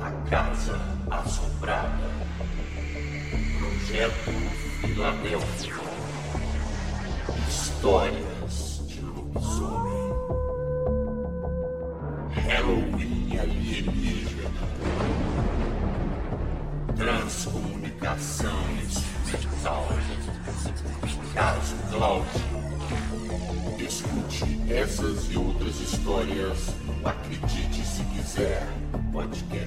A Casa Assombrada. Projeto Filadélfia. Histórias de lobisomem. Halloween alienígena. Transcomunicação instrumental. Caso Cláudio. Escute essas e outras histórias Acredite Se much care.